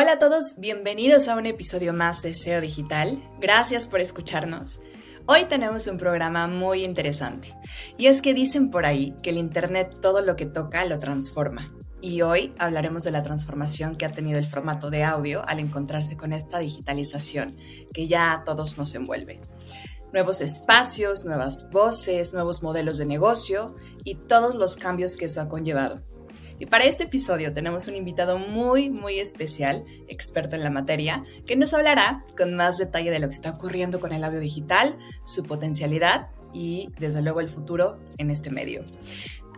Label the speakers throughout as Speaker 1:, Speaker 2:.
Speaker 1: Hola a todos, bienvenidos a un episodio más de SEO Digital. Gracias por escucharnos. Hoy tenemos un programa muy interesante. Y es que dicen por ahí que el Internet todo lo que toca lo transforma. Y hoy hablaremos de la transformación que ha tenido el formato de audio al encontrarse con esta digitalización que ya a todos nos envuelve. Nuevos espacios, nuevas voces, nuevos modelos de negocio y todos los cambios que eso ha conllevado. Y para este episodio tenemos un invitado muy, muy especial, experto en la materia, que nos hablará con más detalle de lo que está ocurriendo con el audio digital, su potencialidad y, desde luego, el futuro en este medio.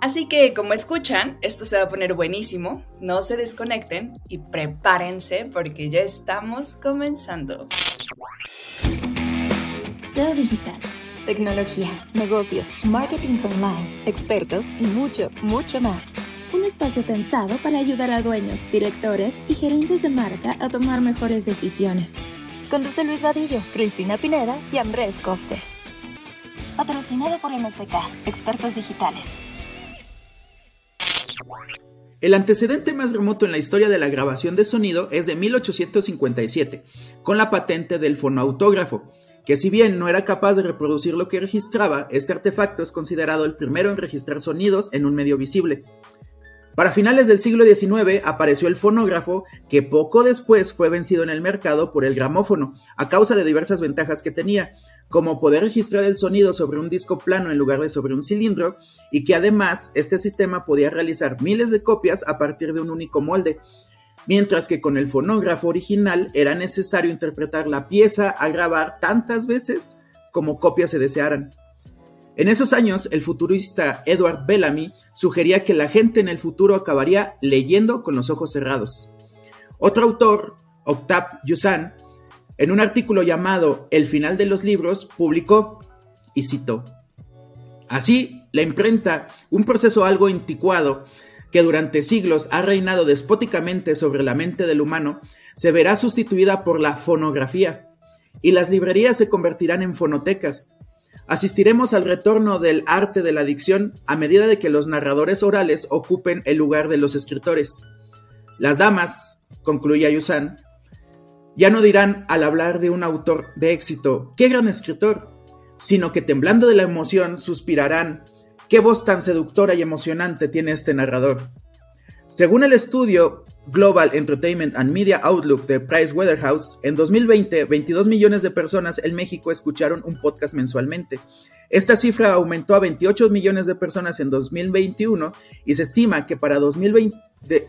Speaker 1: Así que, como escuchan, esto se va a poner buenísimo. No se desconecten y prepárense porque ya estamos comenzando.
Speaker 2: SEO Digital. Tecnología, negocios, marketing online, expertos y mucho, mucho más. Un espacio pensado para ayudar a dueños, directores y gerentes de marca a tomar mejores decisiones. Conduce Luis Vadillo, Cristina Pineda y Andrés Costes. Patrocinado por MSK, expertos digitales.
Speaker 3: El antecedente más remoto en la historia de la grabación de sonido es de 1857, con la patente del fonoautógrafo, que si bien no era capaz de reproducir lo que registraba, este artefacto es considerado el primero en registrar sonidos en un medio visible. Para finales del siglo XIX apareció el fonógrafo, que poco después fue vencido en el mercado por el gramófono, a causa de diversas ventajas que tenía, como poder registrar el sonido sobre un disco plano en lugar de sobre un cilindro, y que además este sistema podía realizar miles de copias a partir de un único molde, mientras que con el fonógrafo original era necesario interpretar la pieza a grabar tantas veces como copias se desearan. En esos años, el futurista Edward Bellamy sugería que la gente en el futuro acabaría leyendo con los ojos cerrados. Otro autor, Octave Yusan, en un artículo llamado El final de los libros, publicó y citó: Así, la imprenta, un proceso algo anticuado que durante siglos ha reinado despóticamente sobre la mente del humano, se verá sustituida por la fonografía, y las librerías se convertirán en fonotecas, Asistiremos al retorno del arte de la dicción a medida de que los narradores orales ocupen el lugar de los escritores. Las damas, concluye Yusan, ya no dirán al hablar de un autor de éxito, qué gran escritor, sino que temblando de la emoción suspirarán, qué voz tan seductora y emocionante tiene este narrador. Según el estudio Global Entertainment and Media Outlook de Price Waterhouse, en 2020, 22 millones de personas en México escucharon un podcast mensualmente. Esta cifra aumentó a 28 millones de personas en 2021 y se estima que para, 2020,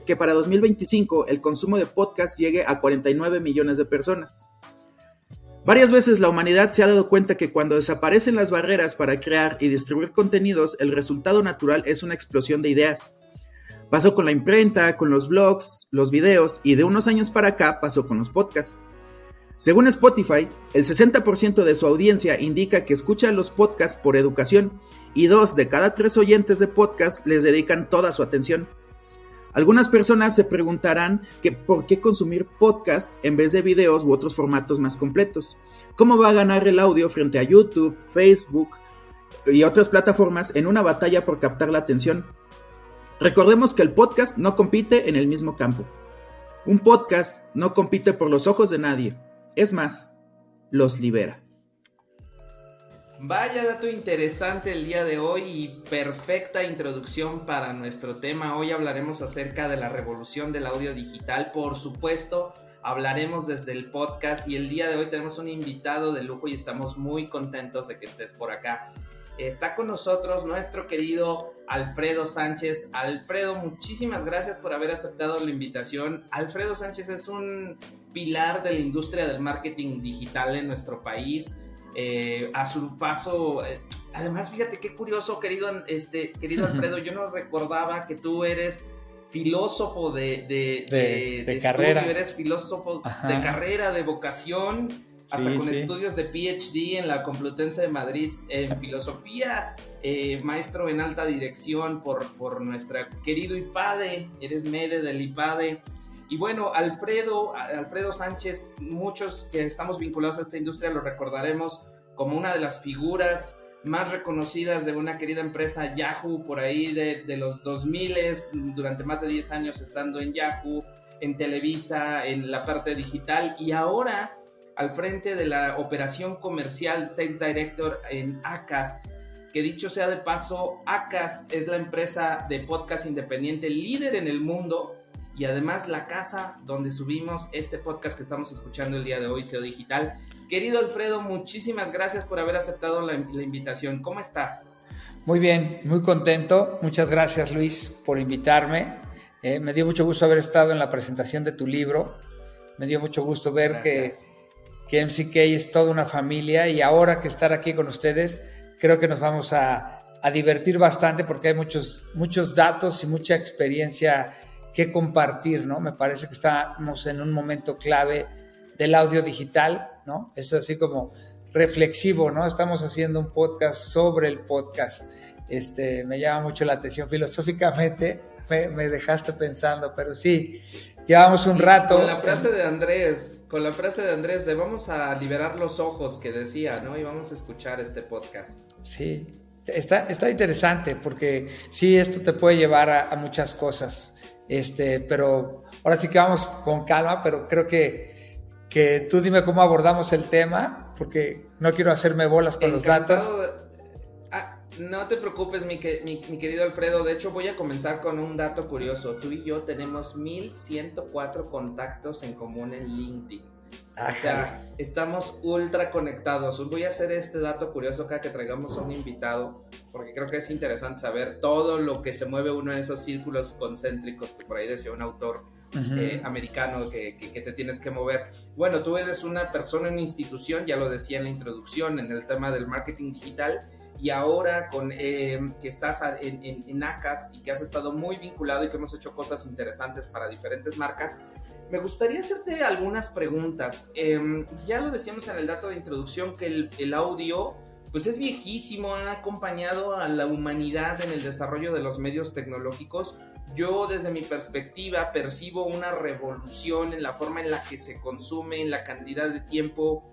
Speaker 3: que para 2025 el consumo de podcast llegue a 49 millones de personas. Varias veces la humanidad se ha dado cuenta que cuando desaparecen las barreras para crear y distribuir contenidos, el resultado natural es una explosión de ideas. Pasó con la imprenta, con los blogs, los videos y de unos años para acá pasó con los podcasts. Según Spotify, el 60% de su audiencia indica que escucha los podcasts por educación y dos de cada tres oyentes de podcast les dedican toda su atención. Algunas personas se preguntarán que por qué consumir podcast en vez de videos u otros formatos más completos. ¿Cómo va a ganar el audio frente a YouTube, Facebook y otras plataformas en una batalla por captar la atención? Recordemos que el podcast no compite en el mismo campo. Un podcast no compite por los ojos de nadie. Es más, los libera.
Speaker 4: Vaya dato interesante el día de hoy y perfecta introducción para nuestro tema. Hoy hablaremos acerca de la revolución del audio digital. Por supuesto, hablaremos desde el podcast y el día de hoy tenemos un invitado de lujo y estamos muy contentos de que estés por acá. Está con nosotros nuestro querido Alfredo Sánchez. Alfredo, muchísimas gracias por haber aceptado la invitación. Alfredo Sánchez es un pilar de la industria del marketing digital en nuestro país. Eh, a su paso, eh, además, fíjate qué curioso, querido, este, querido Alfredo, yo no recordaba que tú eres filósofo de,
Speaker 5: de, carrera.
Speaker 4: eres filósofo de carrera, de vocación hasta con estudios de PhD en la Complutense de Madrid en filosofía, eh, maestro en alta dirección por, por nuestro querido IPADE, eres MEDE del IPADE. Y bueno, Alfredo, Alfredo Sánchez, muchos que estamos vinculados a esta industria lo recordaremos como una de las figuras más reconocidas de una querida empresa Yahoo por ahí de, de los 2000 durante más de 10 años estando en Yahoo en Televisa, en la parte digital. Y ahora al frente de la operación comercial Sales Director en ACAST. Que dicho sea de paso, ACAST es la empresa de podcast independiente líder en el mundo y además la casa donde subimos este podcast que estamos escuchando el día de hoy, SEO Digital. Querido Alfredo, muchísimas gracias por haber aceptado la, invitación. ¿Cómo estás?
Speaker 5: Muy bien, muy contento. Muchas gracias Luis por invitarme. Eh, me dio mucho gusto haber estado en la presentación de tu libro. Me dio mucho gusto ver que, que MCK es toda una familia y ahora que estar aquí con ustedes, creo que nos vamos a, divertir bastante porque hay muchos, muchos datos y mucha experiencia que compartir, ¿no? Me parece que estamos en un momento clave del audio digital, ¿no? Es así como reflexivo, ¿no? Estamos haciendo un podcast sobre el podcast. Este, me llama mucho la atención filosóficamente, me, dejaste pensando, pero sí, llevamos un rato.
Speaker 4: Con la frase de Andrés, con la frase de Andrés de vamos a liberar los ojos que decía, ¿no? Y vamos a escuchar este podcast.
Speaker 5: Sí, está, está interesante porque sí, esto te puede llevar a, muchas cosas, este, pero ahora sí que vamos con calma, pero creo que, que tú dime cómo abordamos el tema, porque no quiero hacerme bolas con los datos.
Speaker 4: No te preocupes, mi, querido Alfredo. De hecho, voy a comenzar con un dato curioso. Tú y yo tenemos 1104 contactos en común en LinkedIn. o sea, estamos ultra conectados. Voy a hacer este dato curioso cada que traigamos a un invitado, porque creo que es interesante saber todo lo que se mueve uno en esos círculos concéntricos que por ahí decía un autor eh, americano que, que, te tienes que mover. Bueno, tú eres una persona, una institución, ya lo decía en la introducción, en el tema del marketing digital y ahora con eh, que estás en, en, ACAS y que has estado muy vinculado y que hemos hecho cosas interesantes para diferentes marcas, me gustaría hacerte algunas preguntas. Em, ya lo decíamos en el dato de introducción que el, el audio pues es viejísimo, ha acompañado a la humanidad en el desarrollo de los medios tecnológicos. Yo desde mi perspectiva percibo una revolución en la forma en la que se consume, en la cantidad de tiempo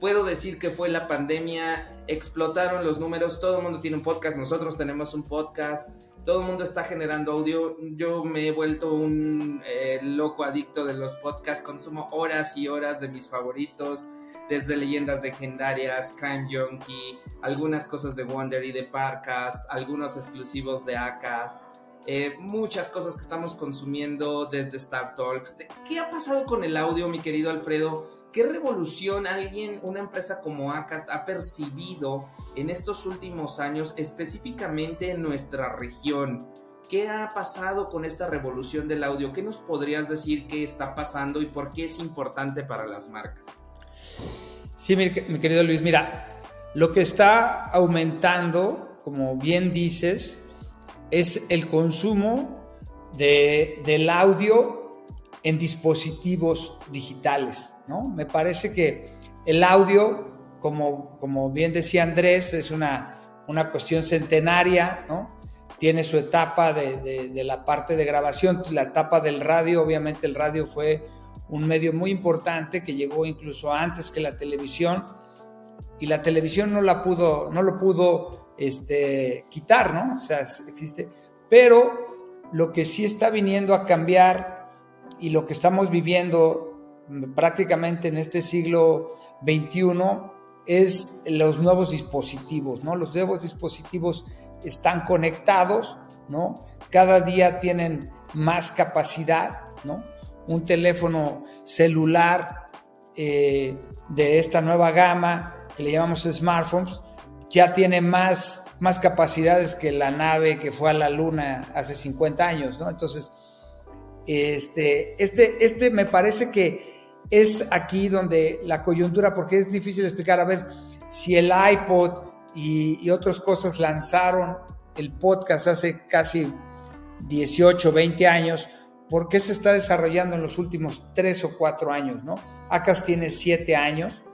Speaker 4: puedo decir que fue la pandemia, explotaron los números, todo el mundo tiene un podcast, nosotros tenemos un podcast, todo el mundo está generando audio, yo me he vuelto un eh, loco adicto de los podcasts, consumo horas y horas de mis favoritos, desde leyendas legendarias, Crime Junkie, algunas cosas de Wonder y de Parcast, algunos exclusivos de Acast. Eh, muchas cosas que estamos consumiendo desde Star Talks. ¿Qué ha pasado con el audio, mi querido Alfredo? ¿Qué revolución alguien, una empresa como Acast ha percibido en estos últimos años, específicamente en nuestra región? ¿Qué ha pasado con esta revolución del audio? ¿Qué nos podrías decir que está pasando y por qué es importante para las marcas?
Speaker 5: Sí, mi, querido Luis, mira, lo que está aumentando, como bien dices, es el consumo de, del audio en dispositivos digitales. Me parece que el audio, como, como bien decía Andrés, es una, una cuestión centenaria, ¿no? tiene su etapa de, de, la parte de grabación, la etapa del radio, obviamente el radio fue un medio muy importante que llegó incluso antes que la televisión y la televisión no la pudo, no lo pudo este, quitar, ¿no? O sea, existe, pero lo que sí está viniendo a cambiar y lo que estamos viviendo prácticamente en este siglo XXI es los nuevos dispositivos, ¿no? Los nuevos dispositivos están conectados, ¿no? Cada día tienen más capacidad, ¿no? Un teléfono celular eh, de esta nueva gama que le llamamos smartphones ya tiene más, más capacidades que la nave que fue a la luna hace 50 años, ¿no? Entonces, este, este, este me parece que es aquí donde la coyuntura, porque es difícil explicar, a ver, si el iPod y, otras cosas lanzaron el podcast hace casi 18, 20 años, ¿por qué se está desarrollando en los últimos 3 o 4 años? ¿no? Acas tiene 7 años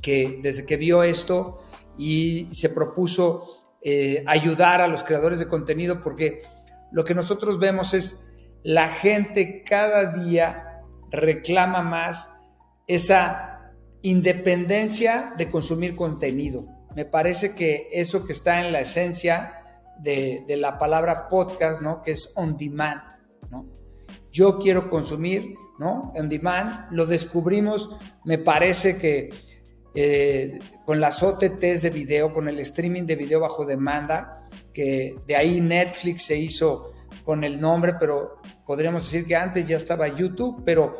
Speaker 5: que desde que vio esto y se propuso eh, ayudar a los creadores de contenido porque lo que nosotros vemos es la gente cada día reclama más esa independencia de consumir contenido. Me parece que eso que está en la esencia de, la palabra podcast, ¿no? Que es on demand, ¿no? yo quiero consumir, ¿no? On demand, lo descubrimos, me parece que eh, con las OTTs de video, con el streaming de video bajo demanda, que de ahí Netflix se hizo con el nombre, pero podríamos decir que antes ya estaba YouTube, pero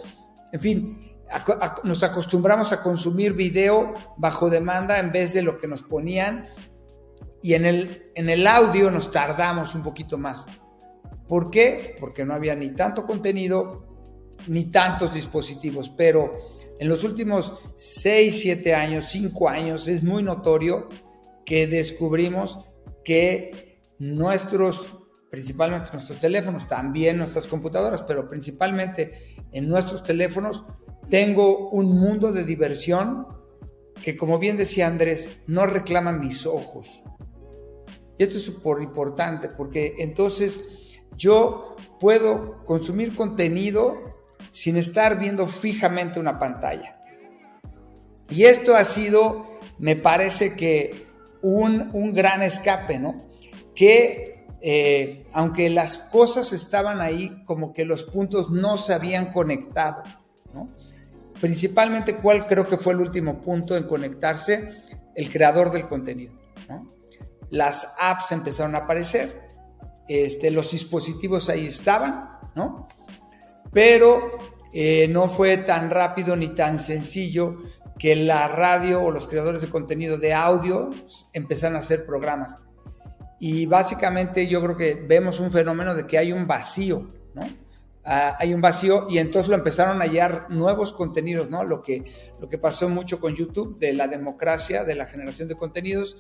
Speaker 5: en fin, nos acostumbramos a consumir video bajo demanda en vez de lo que nos ponían y en el, en el audio nos tardamos un poquito más. ¿Por qué? Porque no había ni tanto contenido ni tantos dispositivos, pero en los últimos 6, 7 años, 5 años es muy notorio que descubrimos que nuestros, principalmente nuestros teléfonos, también nuestras computadoras, pero principalmente en nuestros teléfonos, tengo un mundo de diversión que, como bien decía Andrés, no reclama mis ojos. Y esto es súper importante porque entonces yo puedo consumir contenido sin estar viendo fijamente una pantalla. Y esto ha sido, me parece que, un, un gran escape, ¿no? Que eh, aunque las cosas estaban ahí, como que los puntos no se habían conectado. Principalmente, ¿cuál creo que fue el último punto en conectarse? El creador del contenido. Las apps empezaron a aparecer, este, los dispositivos ahí estaban. Pero eh, no fue tan rápido ni tan sencillo que la radio o los creadores de contenido de audio empezaron a hacer programas. Y básicamente yo creo que vemos un fenómeno de que hay un vacío, ¿no? Ah, hay un vacío y entonces lo empezaron a hallar nuevos contenidos, ¿no? Lo que, lo que pasó mucho con YouTube, de la democracia, de la generación de contenidos,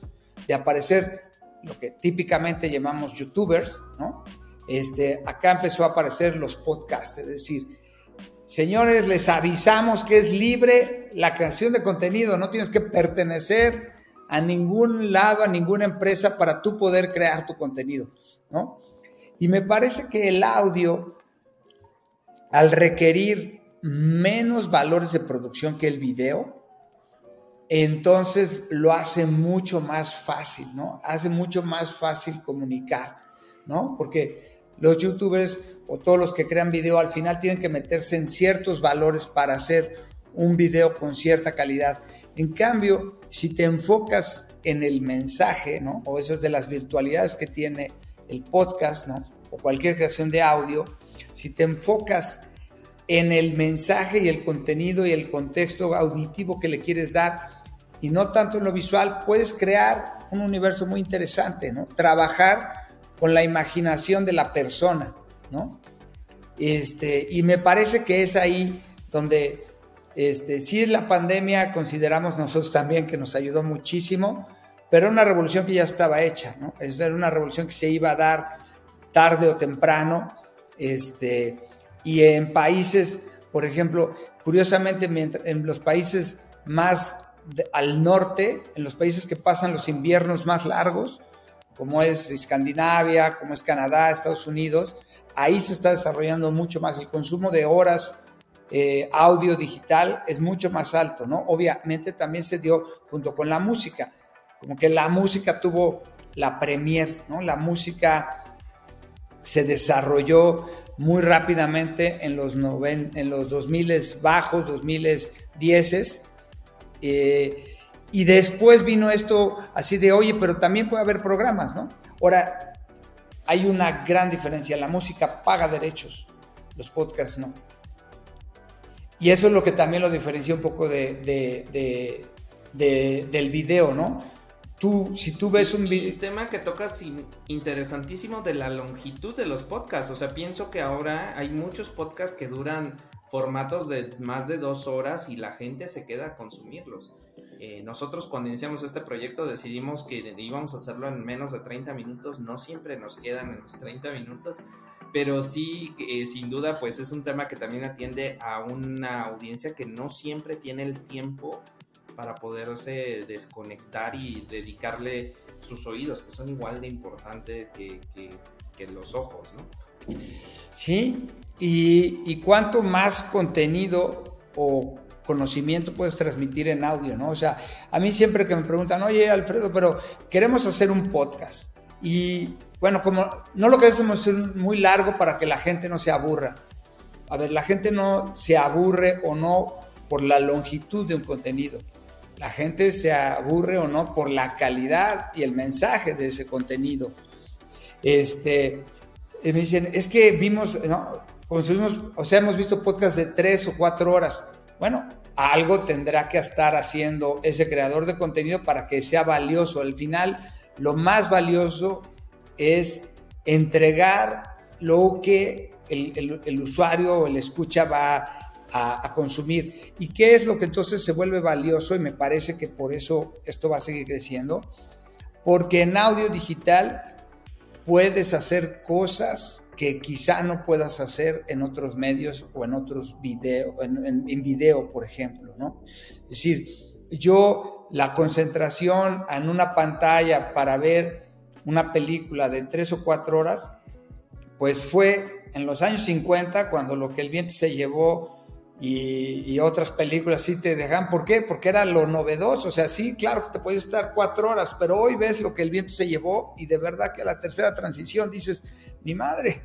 Speaker 5: de aparecer lo que típicamente llamamos youtubers, ¿no? Este, acá empezó a aparecer los podcasts, es decir, señores, les avisamos que es libre la creación de contenido, no tienes que pertenecer a ningún lado, a ninguna empresa para tú poder crear tu contenido, ¿no? Y me parece que el audio al requerir menos valores de producción que el video, entonces lo hace mucho más fácil, ¿no? Hace mucho más fácil comunicar, ¿no? Porque los youtubers o todos los que crean video al final tienen que meterse en ciertos valores para hacer un video con cierta calidad. En cambio, si te enfocas en el mensaje, ¿no? O esas de las virtualidades que tiene el podcast, ¿no? O cualquier creación de audio, si te enfocas en el mensaje y el contenido y el contexto auditivo que le quieres dar y no tanto en lo visual, puedes crear un universo muy interesante, ¿no? Trabajar con la imaginación de la persona, ¿no? Este, y me parece que es ahí donde, este, es la pandemia, consideramos nosotros también que nos ayudó muchísimo, pero una revolución que ya estaba hecha, ¿no? Es una revolución que se iba a dar tarde o temprano, este, y en países, por ejemplo, curiosamente, en los países más al norte, en los países que pasan los inviernos más largos, como es Escandinavia, como es Canadá, Estados Unidos, ahí se está desarrollando mucho más. El consumo de horas eh, audio digital es mucho más alto, ¿no? Obviamente también se dio junto con la música, como que la música tuvo la premier, ¿no? La música se desarrolló muy rápidamente en los, noven, en los 2000 bajos, 2010 eh, y después vino esto así de, oye, pero también puede haber programas, ¿no? Ahora, hay una gran diferencia. La música paga derechos, los podcasts no. Y eso es lo que también lo diferencia un poco de, del video, ¿no? Tú, si tú ves un
Speaker 4: video... tema que tocas interesantísimo de la longitud de los podcasts. O sea, pienso que ahora hay muchos podcasts que duran formatos de más de dos horas y la gente se queda a consumirlos. Eh, nosotros cuando iniciamos este proyecto decidimos que íbamos a hacerlo en menos de 30 minutos, no siempre nos quedan en los 30 minutos, pero sí, eh, sin duda, pues es un tema que también atiende a una audiencia que no siempre tiene el tiempo para poderse desconectar y dedicarle sus oídos, que son igual de importantes que, los ojos, ¿no?
Speaker 5: Sí, y, y cuanto más contenido o conocimiento puedes transmitir en audio, ¿no? O sea, a mí siempre que me preguntan, oye, Alfredo, pero queremos hacer un podcast. Y bueno, como no lo queremos hacer muy largo para que la gente no se aburra. A ver, la gente no se aburre o no por la longitud de un contenido. La gente se aburre o no por la calidad y el mensaje de ese contenido. Este, me dicen, es que vimos, ¿no? consumimos, o sea, hemos visto podcasts de tres o cuatro horas. Bueno, algo tendrá que estar haciendo ese creador de contenido para que sea valioso. Al final, lo más valioso es entregar lo que el, usuario o el escucha va a, a, consumir. ¿Y qué es lo que entonces se vuelve valioso? Y me parece que por eso esto va a seguir creciendo. Porque en audio digital puedes hacer cosas que quizá no puedas hacer en otros medios o en otros videos, en, video, por ejemplo, ¿no? Es decir, yo la concentración en una pantalla para ver una película de tres o cuatro horas, pues fue en los años 50 cuando lo que el viento se llevó y, otras películas sí te dejan. ¿Por qué? Porque era lo novedoso. O sea, sí, claro que te puedes estar cuatro horas, pero hoy ves lo que el viento se llevó y de verdad que a la tercera transición dices, mi madre,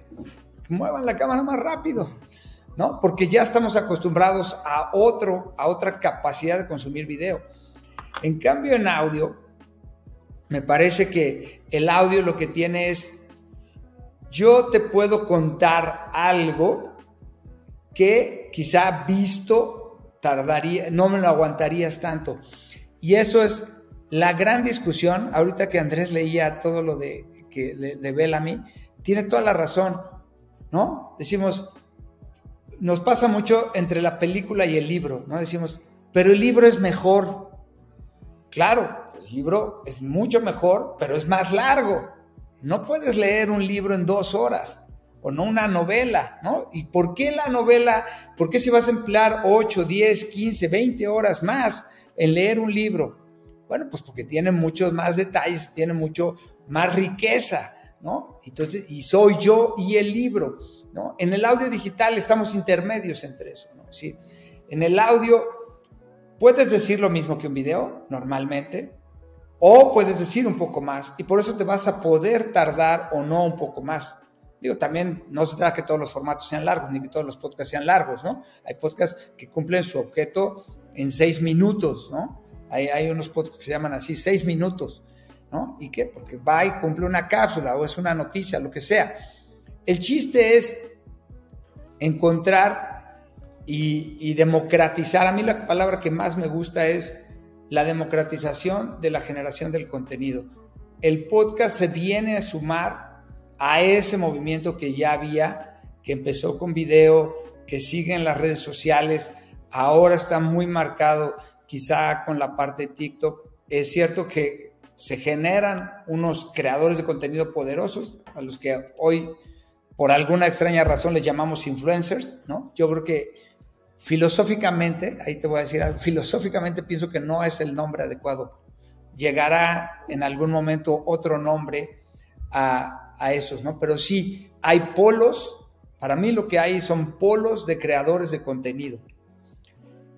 Speaker 5: muevan la cámara más rápido, ¿no? Porque ya estamos acostumbrados a otro, a otra capacidad de consumir video. En cambio, en audio, me parece que el audio lo que tiene es, yo te puedo contar algo que quizá visto tardaría, no me lo aguantarías tanto. Y eso es la gran discusión, ahorita que Andrés leía todo lo de, que, de, Bellamy, tiene toda la razón, ¿no? Decimos, nos pasa mucho entre la película y el libro, ¿no? Decimos, pero el libro es mejor. Claro, el libro es mucho mejor, pero es más largo. No puedes leer un libro en dos horas o no una novela, ¿no? ¿Y por qué la novela? ¿Por qué si vas a emplear 8, 10, 15, 20 horas más en leer un libro? Bueno, pues porque tiene muchos más detalles, tiene mucho más riqueza, ¿no? Entonces, y soy yo y el libro, ¿no? En el audio digital estamos intermedios entre eso, ¿no? En el audio puedes decir lo mismo que un video, normalmente, o puedes decir un poco más, y por eso te vas a poder tardar o no un poco más. Digo, también no se trata que todos los formatos sean largos, ni que todos los podcasts sean largos, ¿no? Hay podcasts que cumplen su objeto en seis minutos, ¿no? Hay, hay unos podcasts que se llaman así, seis minutos, ¿no? ¿Y qué? Porque va y cumple una cápsula o es una noticia, lo que sea. El chiste es encontrar y, democratizar. A mí la palabra que más me gusta es la democratización de la generación del contenido. El podcast se viene a sumar a ese movimiento que ya había, que empezó con video, que sigue en las redes sociales, ahora está muy marcado quizá con la parte de TikTok. Es cierto que se generan unos creadores de contenido poderosos, a los que hoy por alguna extraña razón les llamamos influencers, ¿no? Yo creo que filosóficamente, ahí te voy a decir, filosóficamente pienso que no es el nombre adecuado. Llegará en algún momento otro nombre a, a esos, ¿no? Pero sí, hay polos, para mí lo que hay son polos de creadores de contenido,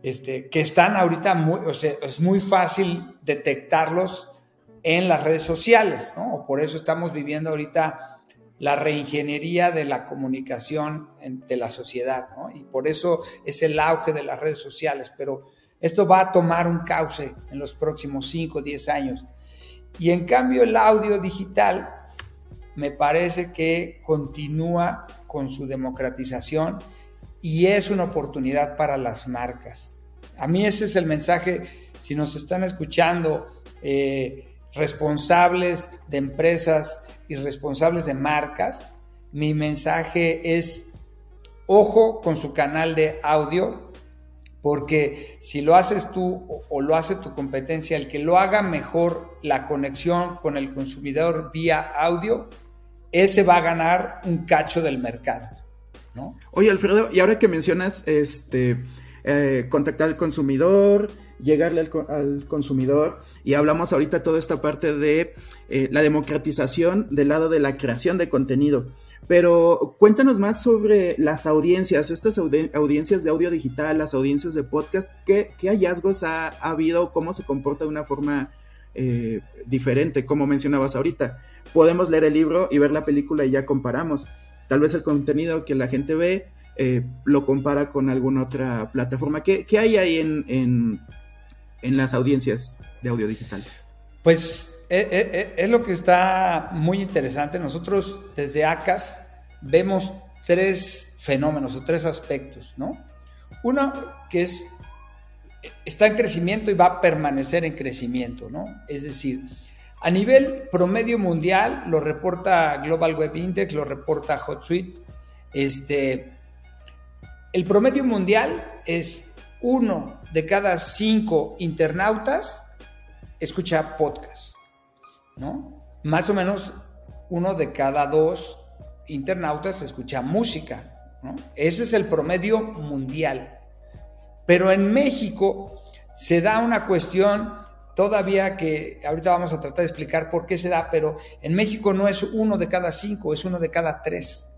Speaker 5: este, que están ahorita, muy, o sea, es muy fácil detectarlos en las redes sociales, ¿no? Por eso estamos viviendo ahorita la reingeniería de la comunicación de la sociedad, ¿no? Y por eso es el auge de las redes sociales, pero esto va a tomar un cauce en los próximos 5 o 10 años. Y en cambio el audio digital me parece que continúa con su democratización y es una oportunidad para las marcas. A mí ese es el mensaje, si nos están escuchando eh, responsables de empresas y responsables de marcas, mi mensaje es, ojo con su canal de audio, porque si lo haces tú o, lo hace tu competencia, el que lo haga mejor la conexión con el consumidor vía audio, ese va a ganar un cacho del mercado. ¿no?
Speaker 3: Oye, Alfredo, y ahora que mencionas este, eh, contactar al consumidor, llegarle al, consumidor, y hablamos ahorita toda esta parte de eh, la democratización del lado de la creación de contenido. Pero cuéntanos más sobre las audiencias, estas audiencias de audio digital, las audiencias de podcast, ¿qué, hallazgos ha, ha, habido? ¿Cómo se comporta de una forma eh, diferente, como mencionabas ahorita. Podemos leer el libro y ver la película y ya comparamos. Tal vez el contenido que la gente ve eh, lo compara con alguna otra plataforma. ¿Qué, hay ahí en, las audiencias de audio digital?
Speaker 5: Pues eh, eh, es lo que está muy interesante. Nosotros desde ACAS vemos tres fenómenos o tres aspectos, ¿no? Uno que es está en crecimiento y va a permanecer en crecimiento, ¿no? Es decir, a nivel promedio mundial, lo reporta Global Web Index, lo reporta HotSuite, este, el promedio mundial es uno de cada cinco internautas escucha podcast, ¿no? Más o menos uno de cada dos internautas escucha música, ¿no? Ese es el promedio mundial. Pero en México se da una cuestión todavía que ahorita vamos a tratar de explicar por qué se da, pero en México no es uno de cada cinco, es uno de cada tres.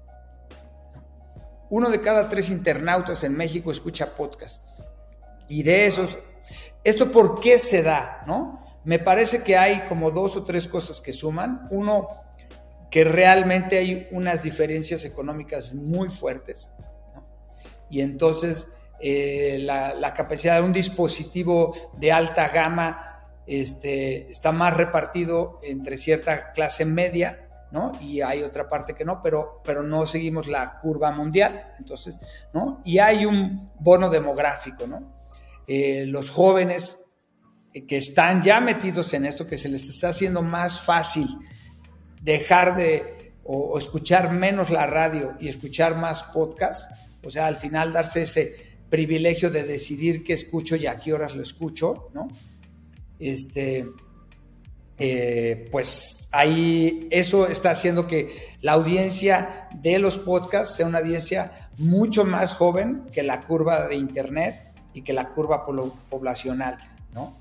Speaker 5: Uno de cada tres internautas en México escucha podcast. Y de esos, ¿esto por qué se da? ¿No? Me parece que hay como dos o tres cosas que suman. Uno, que realmente hay unas diferencias económicas muy fuertes. Y entonces eh, la, capacidad de un dispositivo de alta gama este, está más repartido entre cierta clase media, ¿no? Y hay otra parte que no, pero, pero no seguimos la curva mundial, entonces, ¿no? Y hay un bono demográfico, ¿no? Eh, los jóvenes que están ya metidos en esto, que se les está haciendo más fácil dejar de o escuchar menos la radio y escuchar más podcast, o sea, al final darse ese privilegio de decidir qué escucho y a qué horas lo escucho, ¿no? Este, eh, pues ahí eso está haciendo que la audiencia de los podcasts sea una audiencia mucho más joven que la curva de Internet y que la curva poblacional, ¿no?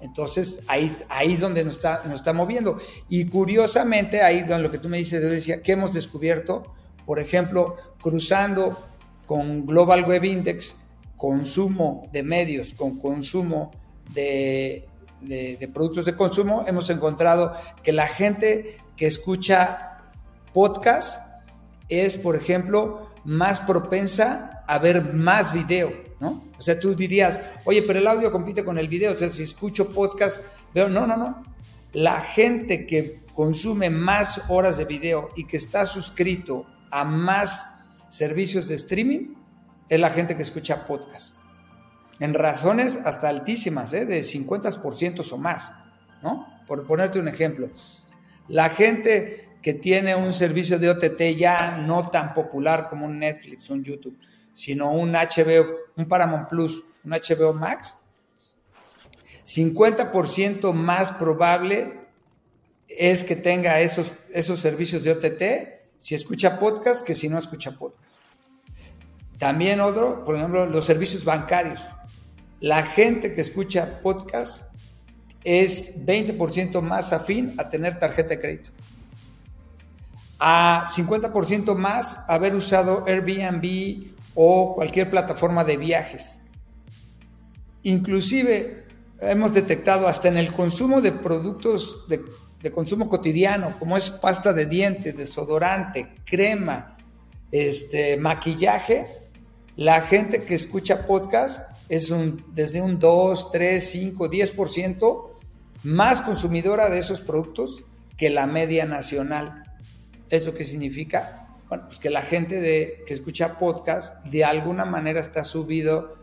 Speaker 5: Entonces ahí, ahí es donde nos está, nos está moviendo. Y curiosamente, ahí donde lo que tú me dices, yo decía, ¿qué hemos descubierto? Por ejemplo, cruzando con Global Web Index, consumo de medios con consumo de, productos de consumo, hemos encontrado que la gente que escucha podcast es, por ejemplo, más propensa a ver más video, ¿no? O sea, tú dirías, oye, pero el audio compite con el video, o sea, si escucho podcast, veo, no, no, no. La gente que consume más horas de video y que está suscrito a más servicios de streaming, es la gente que escucha podcast. En razones hasta altísimas, ¿eh? de 50% o más, ¿no? Por ponerte un ejemplo. La gente que tiene un servicio de OTT ya no tan popular como un Netflix, un YouTube, sino un HBO, un Paramount Plus, un HBO Max, 50% más probable es que tenga esos, esos servicios de OTT si escucha podcast que si no escucha podcast. También otro, por ejemplo, los servicios bancarios. La gente que escucha podcast es 20% más afín a tener tarjeta de crédito. A 50% más haber usado Airbnb o cualquier plataforma de viajes. Inclusive hemos detectado hasta en el consumo de productos de, consumo cotidiano, como es pasta de dientes, desodorante, crema, este, maquillaje, la gente que escucha podcast es un, desde un 2, 3, 5, 10% más consumidora de esos productos que la media nacional. ¿Eso qué significa? Bueno, pues que la gente de, que escucha podcast de alguna manera está subido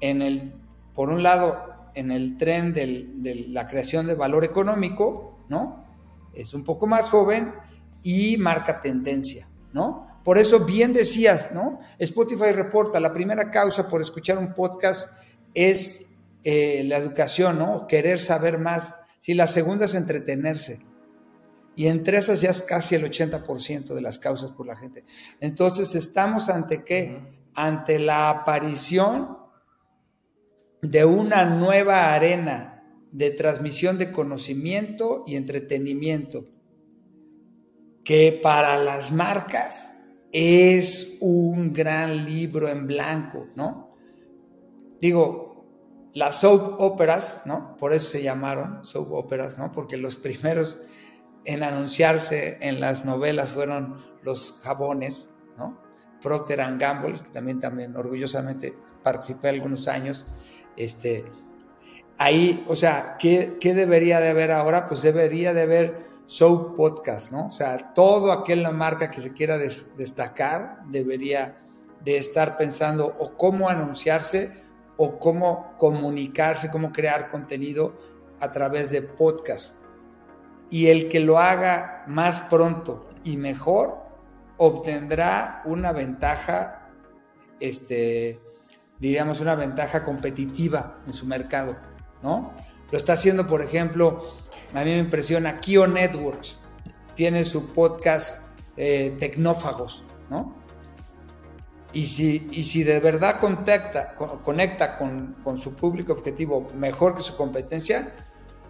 Speaker 5: en el, por un lado, en el tren de la creación de valor económico, ¿no? Es un poco más joven y marca tendencia, ¿no? Por eso bien decías, ¿no? Spotify reporta, la primera causa por escuchar un podcast es eh, la educación, ¿no? Querer saber más. Sí, la segunda es entretenerse. Y entre esas ya es casi el 80% de las causas por la gente. Entonces, ¿estamos ante qué? Ante la aparición de una nueva arena de transmisión de conocimiento y entretenimiento que para las marcas es un gran libro en blanco, ¿no? Digo, las soap operas, ¿no? Por eso se llamaron soap operas, ¿no? Porque los primeros en anunciarse en las novelas fueron los jabones, ¿no? Procter Gamble, que también, también orgullosamente participé algunos años. Este, ahí, o sea, ¿qué, ¿qué, debería de haber ahora? Pues debería de haber show podcast, ¿no? O sea, todo aquella marca que se quiera destacar debería de estar pensando o cómo anunciarse o cómo comunicarse, cómo crear contenido a través de podcast. Y el que lo haga más pronto y mejor obtendrá una ventaja, este, diríamos, una ventaja competitiva en su mercado, ¿no? Lo está haciendo, por ejemplo, a mí me impresiona Kio Networks, tiene su podcast eh, Tecnófagos, ¿no? Y si, y si de verdad contacta, conecta con, con, su público objetivo mejor que su competencia,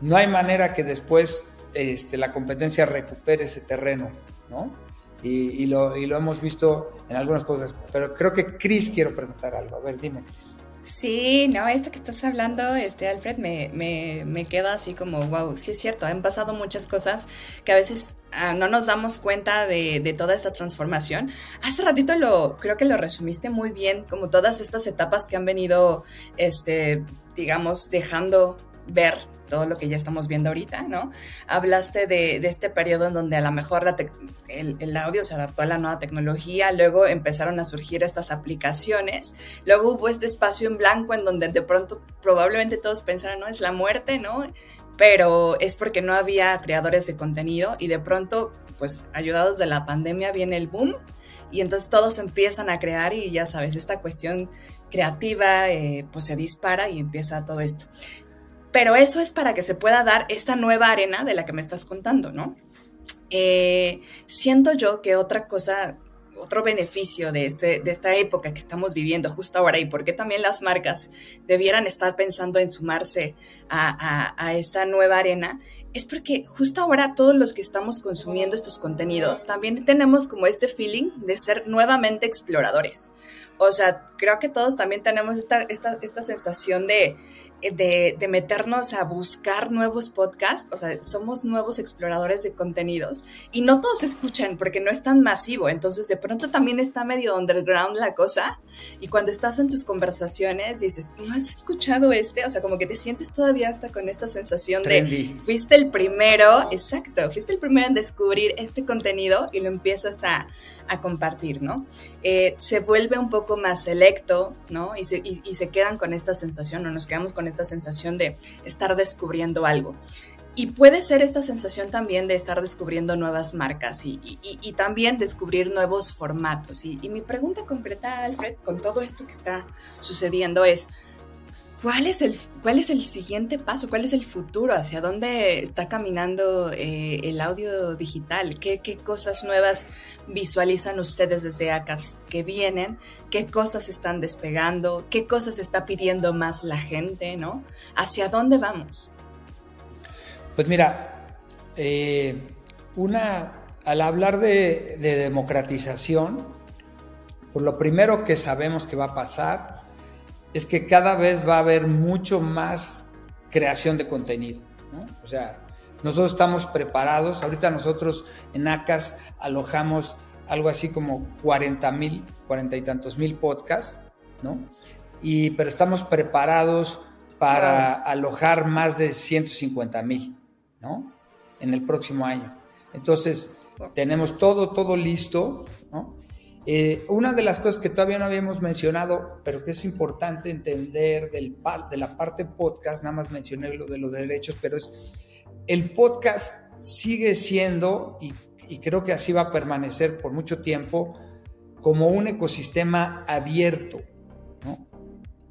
Speaker 5: no hay manera que después este, la competencia recupere ese terreno, ¿no? Y, lo, y, lo, hemos visto en algunas cosas. Pero creo que Chris quiero preguntar algo. A ver, dime, Chris.
Speaker 1: Sí, no, esto que estás hablando, este Alfred, me, me, me, queda así como, wow, sí es cierto, han pasado muchas cosas que a veces ah, no nos damos cuenta de, de, toda esta transformación. Hace ratito lo, creo que lo resumiste muy bien, como todas estas etapas que han venido, este, digamos, dejando ver todo lo que ya estamos viendo ahorita, ¿no? Hablaste de, este periodo en donde a lo mejor el, audio se adaptó a la nueva tecnología, luego empezaron a surgir estas aplicaciones, luego hubo este espacio en blanco en donde de pronto probablemente todos pensaron, no, es la muerte, ¿no? Pero es porque no había creadores de contenido y de pronto, pues ayudados de la pandemia, viene el boom y entonces todos empiezan a crear y ya sabes, esta cuestión creativa eh, pues se dispara y empieza todo esto. Pero eso es para que se pueda dar esta nueva arena de la que me estás contando, ¿no? Eh, siento yo que otra cosa, otro beneficio de, este, de esta época que estamos viviendo justo ahora y por qué también las marcas debieran estar pensando en sumarse a, a, esta nueva arena, es porque justo ahora todos los que estamos consumiendo estos contenidos también tenemos como este feeling de ser nuevamente exploradores. O sea, creo que todos también tenemos esta, esta, esta sensación de de, de, meternos a buscar nuevos podcasts, o sea, somos nuevos exploradores de contenidos y no todos escuchan porque no es tan masivo, entonces de pronto también está medio underground la cosa y cuando estás en tus conversaciones dices, ¿no has escuchado este? O sea, como que te sientes todavía hasta con esta sensación de, fuiste el primero, exacto, fuiste el primero en descubrir este contenido y lo empiezas a, a compartir, ¿no? Eh, se vuelve un poco más selecto, ¿no? Y se, y, se quedan con esta sensación o nos quedamos con esta sensación de estar descubriendo algo. Y puede ser esta sensación también de estar descubriendo nuevas marcas y, también descubrir nuevos formatos. Y, mi pregunta concreta, Alfred, con todo esto que está sucediendo es, ¿Cuál es, el, ¿Cuál es el siguiente paso? ¿Cuál es el futuro? ¿Hacia dónde está caminando eh, el audio digital? ¿Qué, ¿Qué, cosas nuevas visualizan ustedes desde ACAS que vienen? ¿Qué cosas están despegando? ¿Qué cosas está pidiendo más la gente? ¿no? ¿Hacia dónde vamos?
Speaker 5: Pues mira, eh, una, al hablar de, de democratización, por lo primero que sabemos que va a pasar es que cada vez va a haber mucho más creación de contenido. O sea, nosotros estamos preparados. Ahorita nosotros en ACAS alojamos algo así como 40 mil, 40 y tantos mil podcasts, ¿no? Y, pero estamos preparados para alojar más de 150 mil, ¿no? En el próximo año. Entonces, tenemos todo, todo listo. Eh, una de las cosas que todavía no habíamos mencionado, pero que es importante entender del, de la parte podcast, nada más mencioné lo de los derechos, pero es el podcast sigue siendo, y, creo que así va a permanecer por mucho tiempo, como un ecosistema abierto.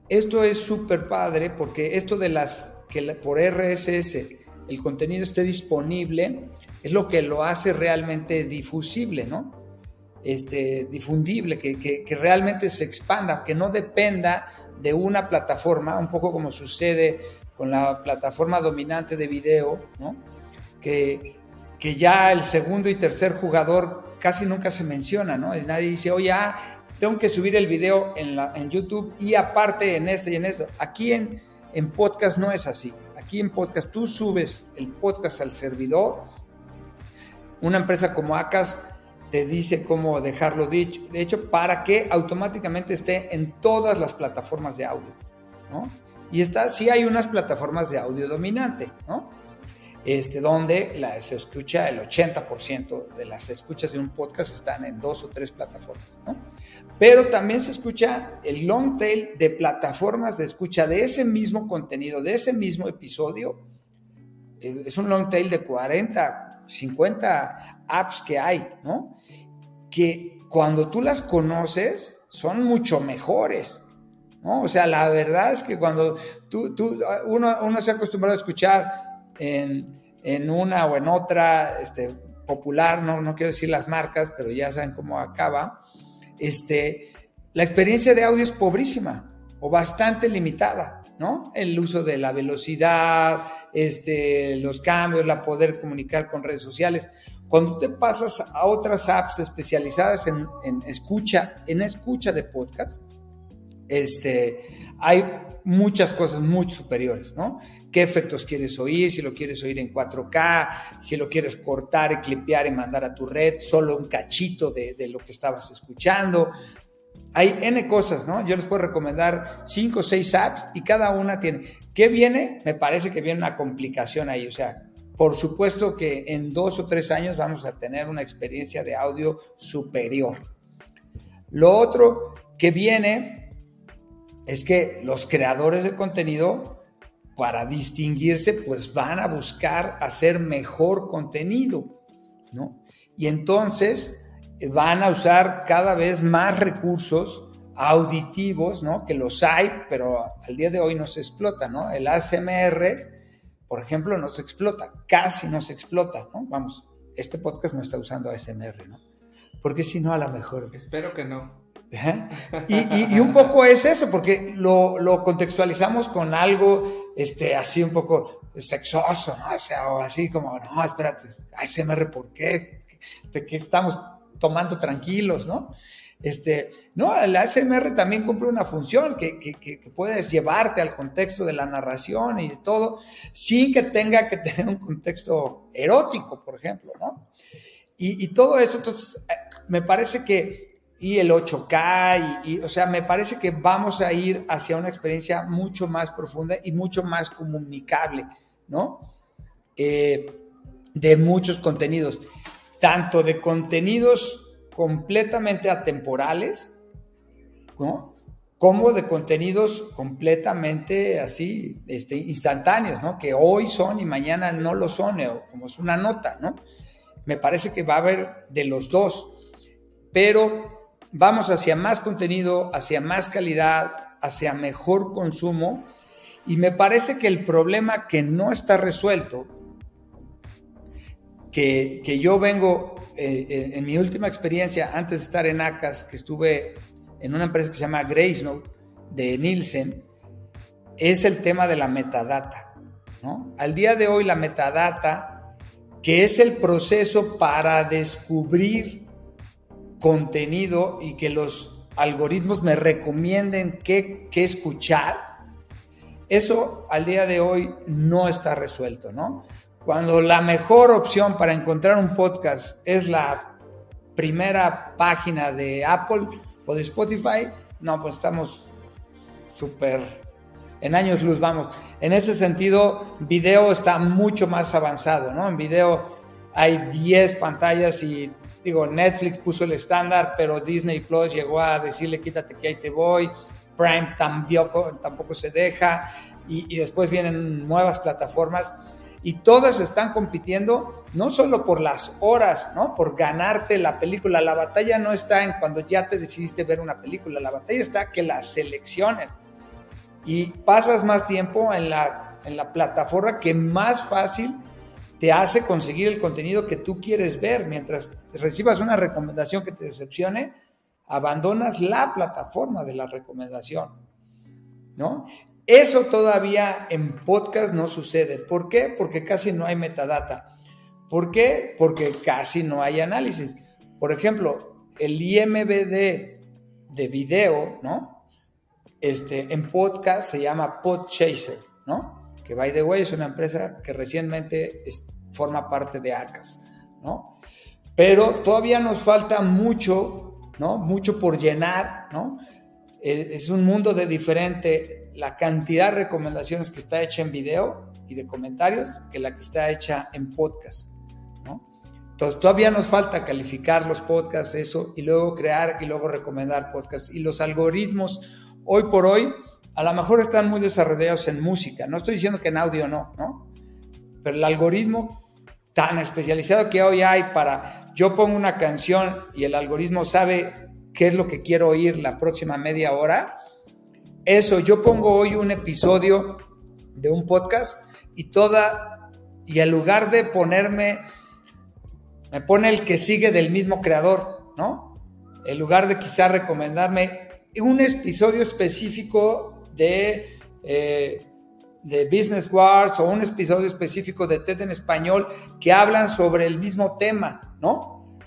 Speaker 5: Esto es súper padre porque esto de las que por RSS el contenido esté disponible es lo que lo hace realmente difusible, ¿no? este, difundible, que, realmente se expanda, que no dependa de una plataforma, un poco como sucede con la plataforma dominante de video, que, que ya el segundo y tercer jugador casi nunca se menciona, ¿no? Nadie dice, oye, ah, tengo que subir el video en, la, en YouTube y aparte en este y en esto. Aquí en, en podcast no es así. Aquí en podcast tú subes el podcast al servidor. Una empresa como Acas te dice cómo dejarlo dicho, de hecho, para que automáticamente esté en todas las plataformas de audio, ¿no? Y está, sí hay unas plataformas de audio dominante, ¿no? Este, donde la, se escucha el 80% de las escuchas de un podcast están en dos o tres plataformas, ¿no? Pero también se escucha el long tail de plataformas de escucha de ese mismo contenido, de ese mismo episodio. Es, es un long tail de 40, 50 apps que hay, ¿no? Que cuando tú las conoces son mucho mejores, ¿no? O sea, la verdad es que cuando tú, tú uno, uno se ha acostumbrado a escuchar en, en una o en otra este, popular, no, no quiero decir las marcas, pero ya saben cómo acaba, este, la experiencia de audio es pobrísima o bastante limitada, ¿no? El uso de la velocidad, este, los cambios, la poder comunicar con redes sociales. Cuando te pasas a otras apps especializadas en, en escucha, en escucha de podcast, este, hay muchas cosas muy superiores, ¿no? ¿Qué efectos quieres oír? Si lo quieres oír en 4K, si lo quieres cortar y clipear y mandar a tu red, solo un cachito de, lo que estabas escuchando. Hay N cosas, ¿no? Yo les puedo recomendar 5 o 6 apps y cada una tiene. ¿Qué viene? Me parece que viene una complicación ahí, o sea, por supuesto que en dos o tres años vamos a tener una experiencia de audio superior. Lo otro que viene es que los creadores de contenido, para distinguirse, pues van a buscar hacer mejor contenido, ¿no? Y entonces van a usar cada vez más recursos auditivos, ¿no? Que los hay, pero al día de hoy no se explota, ¿no? El ASMR, por ejemplo, no se explota, casi no se explota, ¿no? Vamos, este podcast no está usando ASMR, ¿no? Porque si no, a lo mejor.
Speaker 4: Espero que no.
Speaker 5: Y, un poco es eso, porque lo, contextualizamos con algo este, así un poco sexoso, ¿no? O sea, o así como, no, espérate, ASMR, ¿por qué? ¿De qué estamos tomando tranquilos, no? Este, no, el ASMR también cumple una función que, que, puedes llevarte al contexto de la narración y de todo, sin que tenga que tener un contexto erótico, por ejemplo, ¿no? Y, y todo eso, entonces, me parece que, y el 8K, y, o sea, me parece que vamos a ir hacia una experiencia mucho más profunda y mucho más comunicable, ¿no? Eh, de muchos contenidos, tanto de contenidos completamente atemporales, ¿no? Como de contenidos completamente así, este, instantáneos, ¿no? Que hoy son y mañana no lo son, o como es una nota, ¿no? Me parece que va a haber de los dos, pero vamos hacia más contenido, hacia más calidad, hacia mejor consumo, y me parece que el problema que no está resuelto, que, que yo vengo eh, en mi última experiencia, antes de estar en ACAS, que estuve en una empresa que se llama Gracenote de Nielsen, es el tema de la metadata. ¿no? Al día de hoy la metadata, que es el proceso para descubrir contenido y que los algoritmos me recomienden qué, qué escuchar, eso al día de hoy no está resuelto, ¿no? Cuando la mejor opción para encontrar un podcast es la primera página de Apple o de Spotify, no, pues estamos súper en años luz, vamos. En ese sentido, video está mucho más avanzado, ¿no? En video hay 10 pantallas y digo, Netflix puso el estándar, pero Disney Plus llegó a decirle quítate que ahí te voy, Prime tampoco, tampoco se deja y, después vienen nuevas plataformas y todas están compitiendo no solo por las horas, ¿no? Por ganarte la película. La batalla no está en cuando ya te decidiste ver una película, la batalla está que la seleccionen. Y pasas más tiempo en la, en la plataforma que más fácil te hace conseguir el contenido que tú quieres ver. Mientras recibas una recomendación que te decepcione, abandonas la plataforma de la recomendación, ¿no? Eso todavía en podcast no sucede. ¿Por qué? Porque casi no hay metadata. ¿Por qué? Porque casi no hay análisis. Por ejemplo, el IMBD de video, ¿no? Este, en podcast se llama Podchaser, ¿no? Que by the way es una empresa que recientemente es, forma parte de ACAS, ¿no? pero todavía nos falta mucho, ¿no? Mucho por llenar, ¿no? Eh, es un mundo de diferente la cantidad de recomendaciones que está hecha en video y de comentarios que la que está hecha en podcast, ¿no? Entonces todavía nos falta calificar los podcasts, eso, y luego crear y luego recomendar podcasts. Y los algoritmos, hoy por hoy, a lo mejor están muy desarrollados en música. No estoy diciendo que en audio no, ¿no? Pero el algoritmo tan especializado que hoy hay para yo pongo una canción y el algoritmo sabe qué es lo que quiero oír la próxima media hora. Eso, yo pongo hoy un episodio de un podcast y toda, y en lugar de ponerme, me pone el que sigue del mismo creador, ¿no? En lugar de quizá recomendarme un episodio específico de eh, de Business Wars o un episodio específico de TED en español que hablan sobre el mismo tema, ¿no?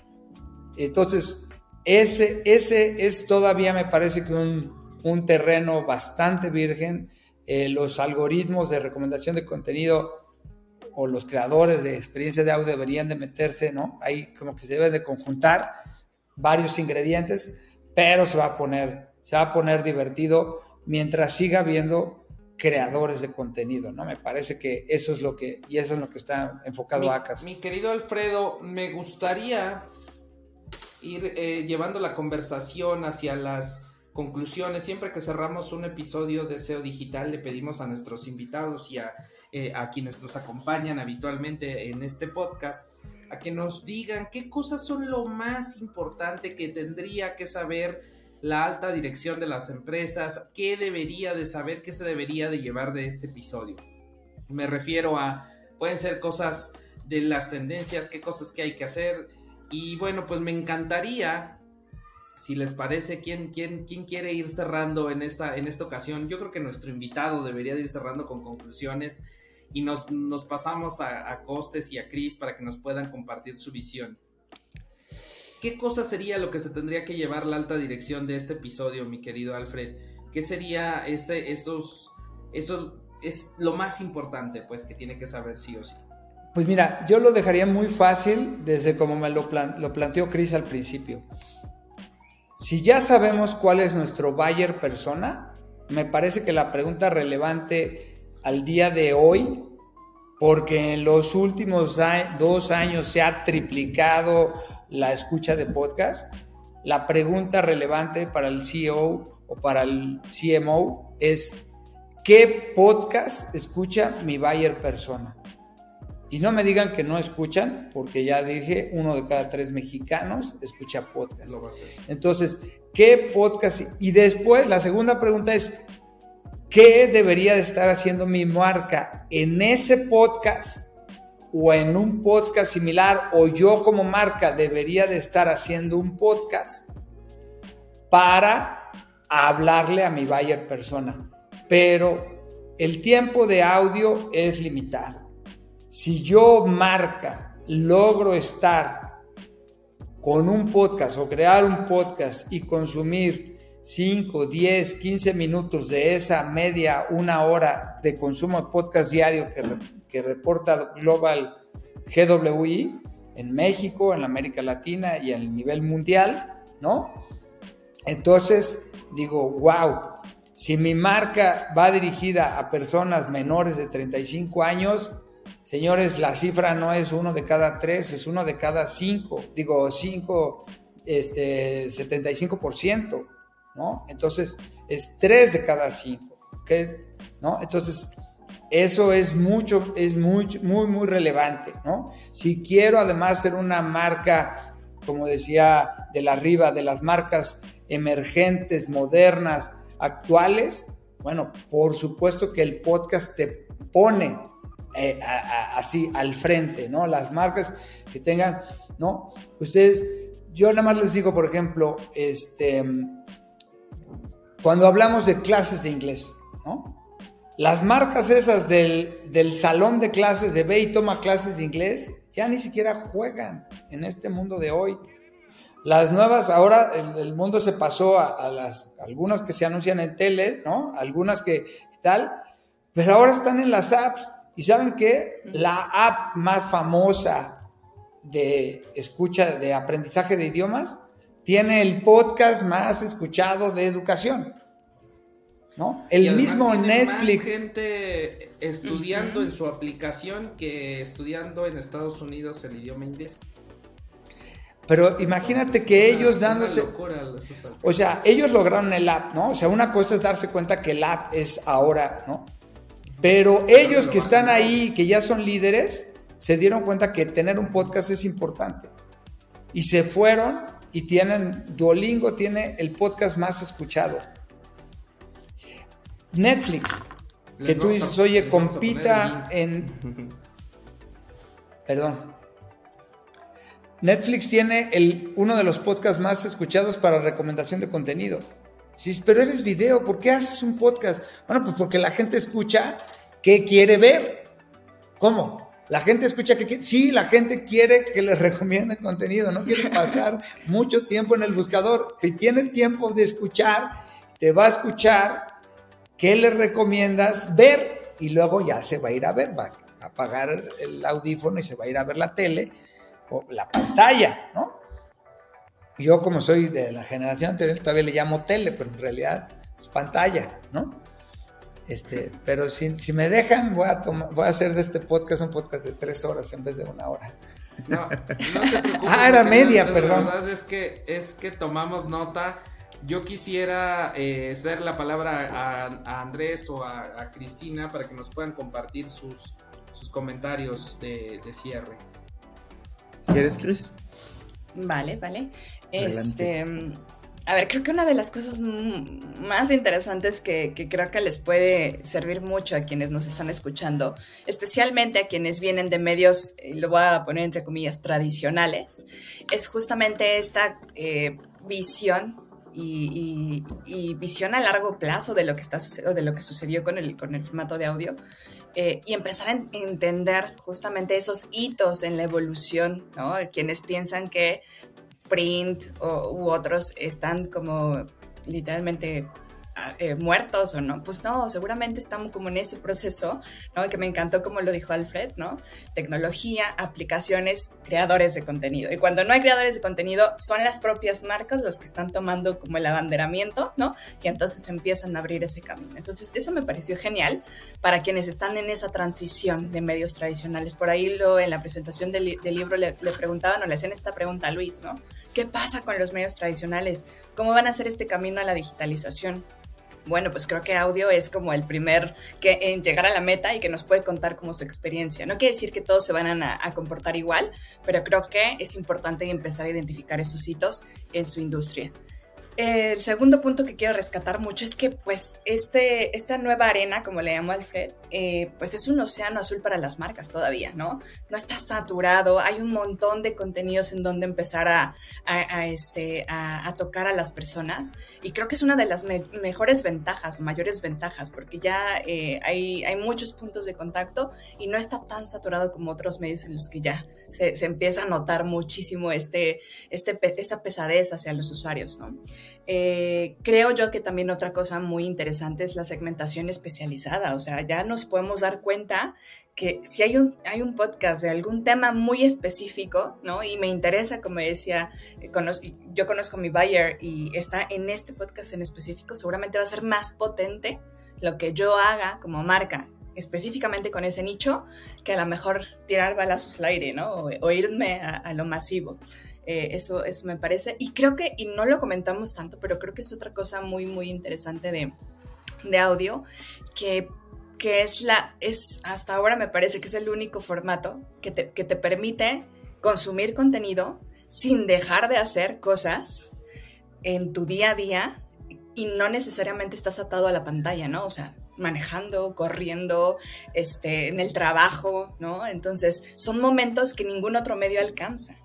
Speaker 5: Entonces, ese, ese es todavía, me parece que un, un terreno bastante virgen. Eh, los algoritmos de recomendación de contenido o los creadores de experiencia de audio deberían de meterse, ¿no? Ahí como que se debe de conjuntar varios ingredientes, pero se va a poner, se va a poner divertido mientras siga viendo creadores de contenido, ¿no? Me parece que eso es lo que, y eso es lo que está enfocado a ACAS.
Speaker 4: Mi querido Alfredo, me gustaría ir eh, llevando la conversación hacia las conclusiones. Siempre que cerramos un episodio de SEO Digital, le pedimos a nuestros invitados y a, eh, a quienes nos acompañan habitualmente en este podcast, a que nos digan qué cosas son lo más importante que tendría que saber la alta dirección de las empresas, qué debería de saber, qué se debería de llevar de este episodio. Me refiero a, pueden ser cosas de las tendencias, qué cosas que hay que hacer. Y bueno, pues me encantaría, si les parece, ¿quién, quién, quién quiere ir cerrando en esta, en esta ocasión? Yo creo que nuestro invitado debería de ir cerrando con conclusiones y nos, nos pasamos a, a Costes y a Cris para que nos puedan compartir su visión. ¿Qué cosa sería lo que se tendría que llevar la alta dirección de este episodio, mi querido Alfred? ¿Qué sería ese, esos, eso es lo más importante, pues, que tiene que saber sí o sí?
Speaker 5: Pues mira, yo lo dejaría muy fácil desde como me lo, lo planteó Chris al principio. Si ya sabemos cuál es nuestro buyer persona, me parece que la pregunta relevante al día de hoy, porque en los últimos dos años se ha triplicado la escucha de podcast, la pregunta relevante para el CEO o para el CMO es, ¿qué podcast escucha mi buyer persona? Y no me digan que no escuchan, porque ya dije, uno de cada tres mexicanos escucha podcast. Entonces, ¿qué podcast? Y después, la segunda pregunta es, ¿qué debería de estar haciendo mi marca en ese podcast o en un podcast similar o yo como marca debería de estar haciendo un podcast para hablarle a mi buyer persona. Pero el tiempo de audio es limitado. Si yo marca logro estar con un podcast o crear un podcast y consumir 5, 10, 15 minutos de esa media, una hora de consumo de podcast diario que que reporta Global GWI en México, en América Latina y a nivel mundial, ¿no? Entonces digo, wow, si mi marca va dirigida a personas menores de 35 años, señores, la cifra no es uno de cada tres, es uno de cada cinco, digo, cinco, este, 75%, ¿no? Entonces, es tres de cada cinco. ¿No? Entonces, eso es mucho, es muy, muy, muy relevante, ¿no? Si quiero además ser una marca, como decía de la arriba, de las marcas emergentes, modernas, actuales, bueno, por supuesto que el podcast te pone eh, así al frente, ¿no? Las marcas que tengan, ¿no? Ustedes, yo nada más les digo, por ejemplo, este, cuando hablamos de clases de inglés, ¿no? Las marcas esas del, salón de clases, de ve y toma clases de inglés, ya ni siquiera juegan en este mundo de hoy. Las nuevas, ahora el, mundo se pasó a, las, algunas que se anuncian en tele, ¿no? Algunas que tal, pero ahora están en las apps. ¿Y saben qué? La app más famosa de escucha, de aprendizaje de idiomas, tiene el podcast más escuchado de educación. ¿No? El mismo Netflix.
Speaker 4: Más gente estudiando en su aplicación que estudiando en Estados Unidos el idioma inglés.
Speaker 5: Pero imagínate que ellos dándose. o sea, ellos lograron el app, ¿no? O sea, una cosa es darse cuenta que el app es ahora, ¿no? Pero ellos que están ahí, que ya son líderes, se dieron cuenta que tener un podcast es importante. Y se fueron y tienen, Duolingo tiene el podcast más escuchado. Netflix, que tú dices, oye, compita en... Perdón. Netflix tiene el, uno de los podcasts más escuchados para recomendación de contenido. Sí, pero eres video, ¿por qué haces un podcast? Bueno, pues porque la gente escucha qué quiere ver. ¿Cómo? La gente escucha que sí, la gente quiere que les recomiende contenido, no quiere pasar mucho tiempo en el buscador. Si tiene tiempo de escuchar, te va a escuchar qué le recomiendas ver y luego ya se va a ir a ver, va a apagar el audífono y se va a ir a ver la tele o la pantalla, ¿no? Yo como soy de la generación anterior todavía le llamo tele, pero en realidad es pantalla, ¿no? Este, pero si, si me dejan, voy a, voy a hacer de este podcast un podcast de tres horas en vez de una hora.
Speaker 4: No, no te preocupes.
Speaker 5: ah, era media, perdón.
Speaker 4: La verdad es que, es que tomamos nota. Yo quisiera eh, dar la palabra a, Andrés o a, Cristina para que nos puedan compartir sus, sus comentarios de, de cierre.
Speaker 3: ¿Quieres, Cris?
Speaker 1: Vale, vale. Este, a ver, creo que una de las cosas más interesantes que, creo que les puede servir mucho a quienes nos están escuchando, especialmente a quienes vienen de medios, eh, lo voy a poner entre comillas, tradicionales, es justamente esta eh, visión y, visión a largo plazo de lo que está de lo que sucedió con el, con el formato de audio. Eh, y empezar a entender justamente esos hitos en la evolución, ¿no? Quienes piensan que print u otros están como literalmente eh, muertos o no, pues no, seguramente estamos como en ese proceso, ¿no? Que me encantó como lo dijo Alfred, ¿no? Tecnología, aplicaciones, creadores de contenido. Y cuando no hay creadores de contenido, son las propias marcas las que están tomando como el abanderamiento, ¿no? Y entonces empiezan a abrir ese camino. Entonces, eso me pareció genial para quienes están en esa transición de medios tradicionales. Por ahí lo, en la presentación del, libro le, le preguntaban o le hacían esta pregunta a Luis, ¿no? ¿Qué pasa con los medios tradicionales? ¿Cómo van a hacer este camino a la digitalización? bueno, pues creo que audio es como el primer que en llegar a la meta y que nos puede contar como su experiencia. No quiere decir que todos se van a, a comportar igual, pero creo que es importante empezar a identificar esos hitos en su industria el segundo punto que quiero rescatar mucho es que pues este, esta nueva arena, como le llamo Alfred, eh, pues es un océano azul para las marcas todavía, ¿no? No está saturado, hay un montón de contenidos en donde empezar a, este, a, tocar a las personas y creo que es una de las mejores ventajas o mayores ventajas porque ya eh, hay, hay muchos puntos de contacto y no está tan saturado como otros medios en los que ya se, se empieza a notar muchísimo este, este, esta pesadez hacia los usuarios, ¿no? Eh, creo yo que también otra cosa muy interesante es la segmentación especializada, o sea, ya nos podemos dar cuenta que si hay un, hay un podcast de algún tema muy específico, ¿no? Y me interesa, como decía, eh, yo conozco a mi buyer y está en este podcast en específico, seguramente va a ser más potente lo que yo haga como marca específicamente con ese nicho que a lo mejor tirar balazos al aire, ¿no? O, irme a lo masivo. Eh, eso, eso me parece. Y creo que, y no lo comentamos tanto, pero creo que es otra cosa muy, muy interesante de, de audio, que, que es la, es, hasta ahora me parece que es el único formato que te, que te permite consumir contenido sin dejar de hacer cosas en tu día a día y no necesariamente estás atado a la pantalla, ¿no? O sea, manejando, corriendo, este, en el trabajo, ¿no? Entonces, son momentos que ningún otro medio alcanza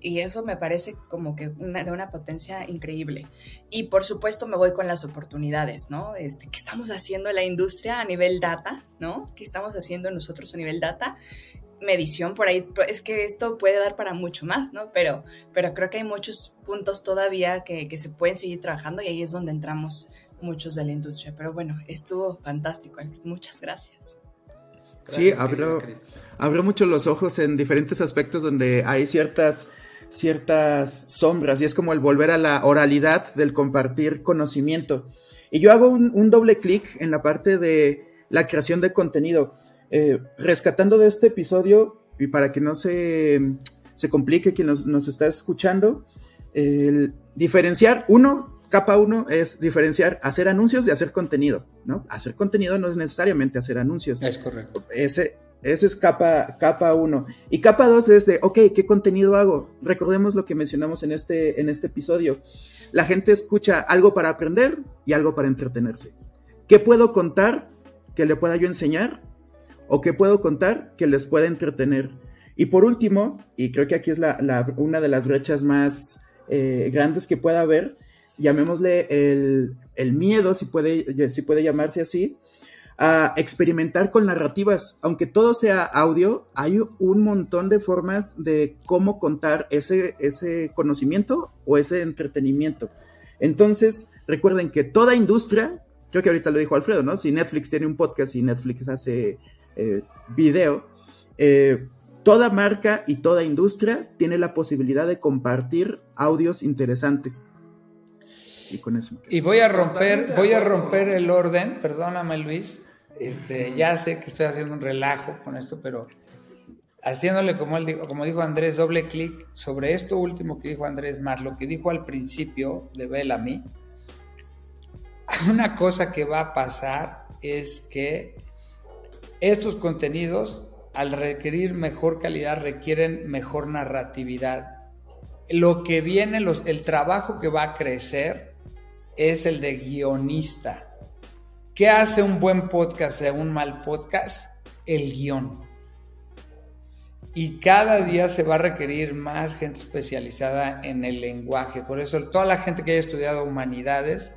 Speaker 1: y eso me parece como que una, de una potencia increíble. Y por supuesto me voy con las oportunidades, ¿no? Este, ¿Qué estamos haciendo la industria a nivel data, ¿no? ¿Qué estamos haciendo nosotros a nivel data? Medición por ahí, es que esto puede dar para mucho más, ¿no? Pero, pero creo que hay muchos puntos todavía que, que se pueden seguir trabajando y ahí es donde entramos muchos de la industria. Pero bueno, estuvo fantástico, Muchas gracias.
Speaker 3: sí, abrió, abrió mucho los ojos en diferentes aspectos donde hay ciertas ciertas sombras y es como el volver a la oralidad del compartir conocimiento. Y yo hago un, doble clic en la parte de la creación de contenido, eh, rescatando de este episodio y para que no se, se complique quien nos, nos está escuchando, el diferenciar, uno, capa uno es diferenciar hacer anuncios de hacer contenido, ¿no? Hacer contenido no es necesariamente hacer anuncios.
Speaker 5: Es correcto.
Speaker 3: Ese, ese es capa, capa uno. Y capa dos es de, ok, ¿qué contenido hago? Recordemos lo que mencionamos en este, en este episodio. La gente escucha algo para aprender y algo para entretenerse. ¿Qué puedo contar que le pueda yo enseñar? ¿O qué puedo contar que les pueda entretener? Y por último, y creo que aquí es la, una de las brechas más eh, grandes que pueda haber, llamémosle el, el miedo, si puede, si puede llamarse así, a experimentar con narrativas. Aunque todo sea audio, hay un montón de formas de cómo contar ese, ese conocimiento o ese entretenimiento. Entonces, recuerden que toda industria, creo que ahorita lo dijo Alfredo, ¿no? Si Netflix tiene un podcast y Netflix hace eh, video, eh, toda marca y toda industria tiene la posibilidad de compartir audios interesantes.
Speaker 5: Y con eso. Y voy a romper, voy a romper el orden, perdóname Luis, este, ya sé que estoy haciendo un relajo con esto, pero haciéndole como, él dijo, como dijo Andrés, doble clic sobre esto último que dijo Andrés, más lo que dijo al principio de Bellamy, una cosa que va a pasar es que estos contenidos, al requerir mejor calidad, requieren mejor narratividad. Lo que viene, el trabajo que va a crecer es el de guionista ¿Qué hace un buen podcast de un mal podcast? El guion. Y cada día se va a requerir más gente especializada en el lenguaje. Por eso toda la gente que haya estudiado humanidades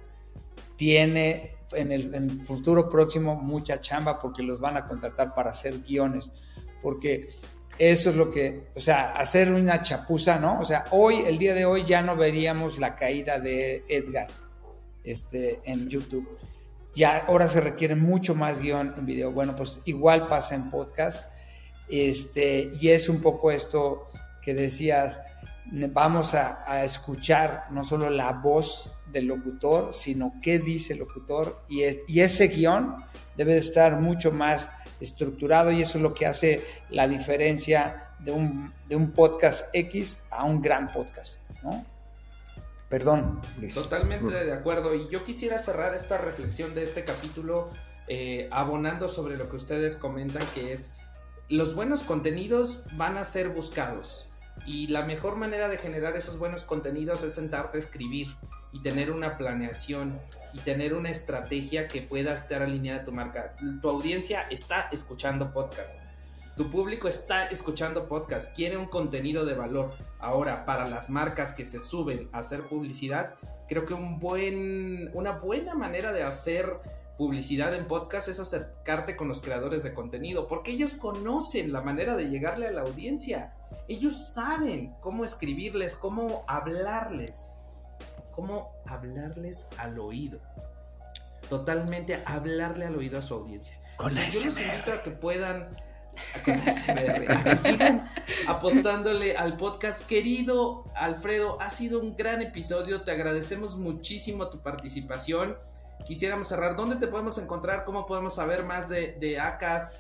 Speaker 5: tiene en el, futuro próximo mucha chamba porque los van a contratar para hacer guiones. Porque eso es lo que, o sea, hacer una chapuza, ¿no? O sea, hoy, el día de hoy ya no veríamos la caída de Edgar este, en YouTube ya ahora se requiere mucho más guion en video. Bueno, pues igual pasa en podcast. Este, y es un poco esto que decías, vamos a, escuchar no solo la voz del locutor, sino qué dice el locutor. Y, ese guion debe estar mucho más estructurado y eso es lo que hace la diferencia de un, de un podcast X a un gran podcast, ¿no? Perdón,
Speaker 4: Totalmente de acuerdo. Y yo quisiera cerrar esta reflexión de este capítulo eh, abonando sobre lo que ustedes comentan, que es los buenos contenidos van a ser buscados. Y la mejor manera de generar esos buenos contenidos es sentarte a escribir y tener una planeación y tener una estrategia que pueda estar alineada a tu marca. Tu audiencia está escuchando podcast tu público está escuchando podcast, quiere un contenido de valor. Ahora, para las marcas que se suben a hacer publicidad, creo que un buen, una buena manera de hacer publicidad en podcast es acercarte con los creadores de contenido, porque ellos conocen la manera de llegarle a la audiencia. Ellos saben cómo escribirles, cómo hablarles, cómo hablarles al oído. Totalmente hablarle al oído a su audiencia.
Speaker 3: Con la
Speaker 4: Yo los invito a que puedan sigan apostándole al podcast. Querido Alfredo, ha sido un gran episodio. Te agradecemos muchísimo tu participación. Quisiéramos cerrar. ¿Dónde te podemos encontrar? ¿Cómo podemos saber más de, de ACAS?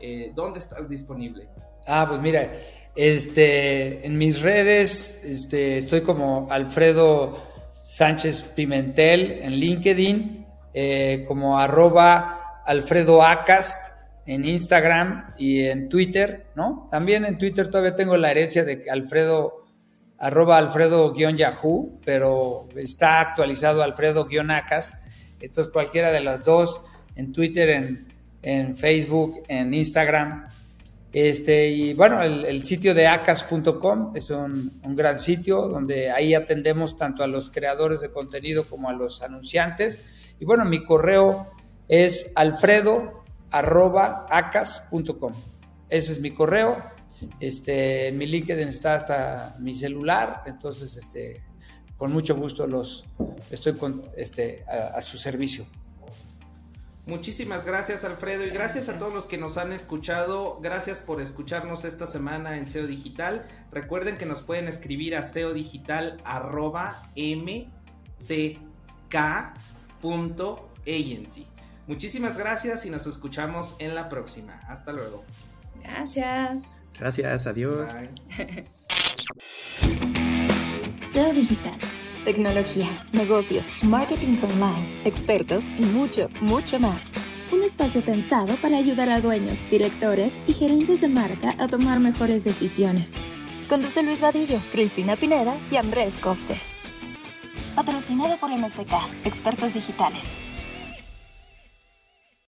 Speaker 4: Eh, ¿Dónde estás disponible?
Speaker 5: Ah, pues mira, este, en mis redes este, estoy como Alfredo Sánchez Pimentel en LinkedIn, eh, como arroba Alfredo Acast en Instagram y en Twitter, ¿no? También en Twitter todavía tengo la herencia de Alfredo, arroba Alfredo-Yahoo, pero está actualizado Alfredo-Acas. Entonces cualquiera de las dos, en Twitter, en, Facebook, en Instagram. Este, y bueno, el, sitio de acas.com es un, un, gran sitio donde ahí atendemos tanto a los creadores de contenido como a los anunciantes. Y bueno, mi correo es alfredo arroba acas.com. Ese es mi correo. Este, mi LinkedIn está hasta mi celular, entonces este, con mucho gusto los estoy con, este, a, su servicio.
Speaker 4: Muchísimas gracias Alfredo y gracias, a todos los que nos han escuchado. Gracias por escucharnos esta semana en SEO Digital. Recuerden que nos pueden escribir a seodigital.mck.agency. Muchísimas gracias y nos escuchamos en la próxima. Hasta luego.
Speaker 1: Gracias.
Speaker 3: Gracias, adiós.
Speaker 2: SEO Digital. Tecnología, negocios, marketing online, expertos y mucho, mucho más. Un espacio pensado para ayudar a dueños, directores y gerentes de marca a tomar mejores decisiones. Conduce Luis Vadillo, Cristina Pineda y Andrés Costes. Patrocinado por MSK, Expertos Digitales.